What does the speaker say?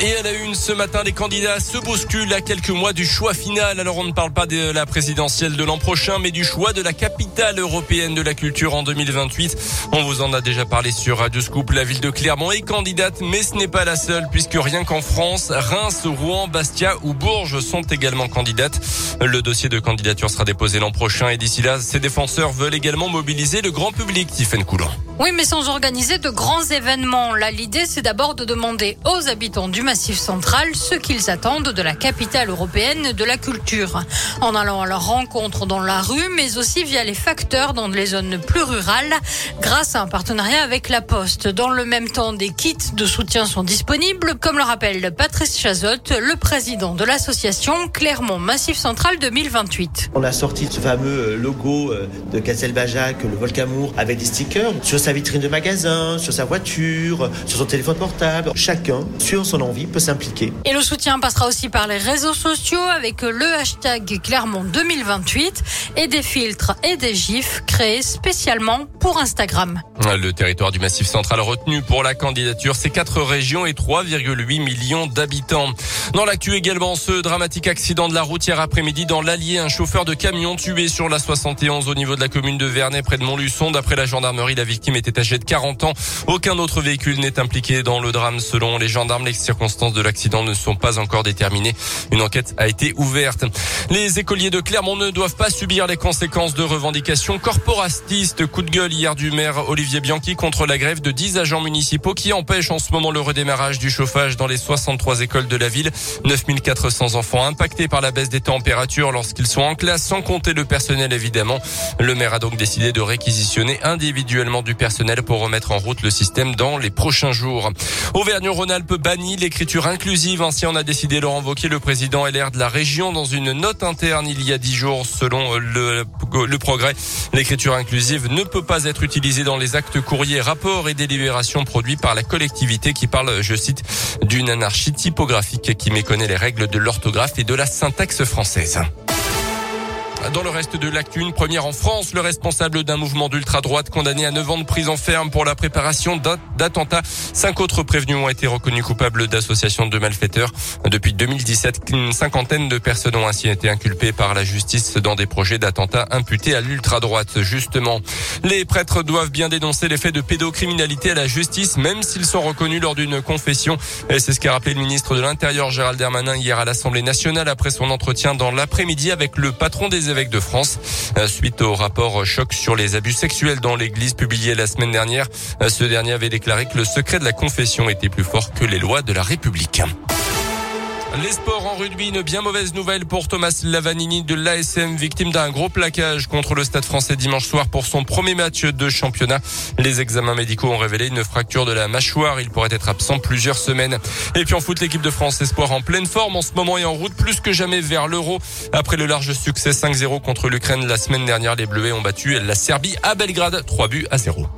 Et à la une ce matin, les candidats se bousculent à quelques mois du choix final. Alors on ne parle pas de la présidentielle de l'an prochain, mais du choix de la capitale européenne de la culture en 2028. On vous en a déjà parlé sur Radio Scoop. La ville de Clermont est candidate, mais ce n'est pas la seule, puisque rien qu'en France, Reims, Rouen, Bastia ou Bourges sont également candidates. Le dossier de candidature sera déposé l'an prochain et d'ici là, ses défenseurs veulent également mobiliser le grand public, Tiffaine Coulon. Oui, mais sans organiser de grands événements. Là, l'idée, c'est d'abord de demander aux habitants du Massif central ce qu'ils attendent de la capitale européenne de la culture. En allant à leur rencontre dans la rue, mais aussi via les facteurs dans les zones plus rurales, grâce à un partenariat avec la Poste. Dans le même temps, des kits de soutien sont disponibles, comme le rappelle Patrice Chazotte, le président de l'association Clermont Massif Central 2028. On a sorti ce fameux logo euh, de Castelbajac, le Volcamour, avec des stickers sur sa vitrine de magasin, sur sa voiture, sur son téléphone portable. Chacun, sur son envie, peut s'impliquer. Et le soutien passera aussi par les réseaux sociaux avec le hashtag Clermont 2028 et des filtres et des gifs créés spécialement pour Instagram. Le territoire du Massif central retenu pour la candidature, c'est quatre régions et 3,8 millions d'habitants. Dans l'actu également, ce dramatique accident de la route hier après-midi dans l'Allier, un chauffeur de camion tué sur la 71 au niveau de la commune de Vernet près de Montluçon. D'après la gendarmerie, la victime était âgée de 40 ans. Aucun autre véhicule n'est impliqué dans le drame selon les gendarmes. Les circonstances de l'accident ne sont pas encore déterminées. Une enquête a été ouverte. Les écoliers de Clermont ne doivent pas subir les conséquences de revendications corporatistes. Coup de gueule hier du maire Olivier Bianchi contre la grève de 10 agents municipaux qui empêchent en ce moment le redémarrage du chauffage dans les 63 écoles de la ville. 9400 enfants impactés par la baisse des températures lorsqu'ils sont en classe, sans compter le personnel évidemment. Le maire a donc décidé de réquisitionner individuellement du personnel pour remettre en route le système dans les prochains jours. Auvergne-Rhône-Alpes bannit l'écriture inclusive. Ainsi, on a décidé de renvoquer le président LR de la région dans une note interne il y a dix jours selon le, le progrès. L'écriture inclusive ne peut pas être utilisée dans les actes courriers, rapports et délibérations produits par la collectivité qui parle, je cite, d'une anarchie typographique qui méconnaît les règles de l'orthographe et de la syntaxe française. Dans le reste de l'actu, une première en France, le responsable d'un mouvement d'ultra-droite condamné à 9 ans de prison ferme pour la préparation d'attentats. Cinq autres prévenus ont été reconnus coupables d'associations de malfaiteurs. Depuis 2017, une cinquantaine de personnes ont ainsi été inculpées par la justice dans des projets d'attentats imputés à l'ultra-droite. Justement, les prêtres doivent bien dénoncer les faits de pédocriminalité à la justice, même s'ils sont reconnus lors d'une confession. C'est ce qu'a rappelé le ministre de l'Intérieur Gérald Darmanin hier à l'Assemblée nationale après son entretien dans l'après-midi avec le patron des de France. Euh, suite au rapport choc sur les abus sexuels dans l'église publié la semaine dernière, euh, ce dernier avait déclaré que le secret de la confession était plus fort que les lois de la République. Les sports en rugby, une bien mauvaise nouvelle pour Thomas Lavanini de l'ASM, victime d'un gros plaquage contre le Stade français dimanche soir pour son premier match de championnat. Les examens médicaux ont révélé une fracture de la mâchoire. Il pourrait être absent plusieurs semaines. Et puis en foot, l'équipe de France Espoir en pleine forme en ce moment et en route plus que jamais vers l'Euro. Après le large succès 5-0 contre l'Ukraine la semaine dernière, les Bleus ont battu la Serbie à Belgrade, 3 buts à 0.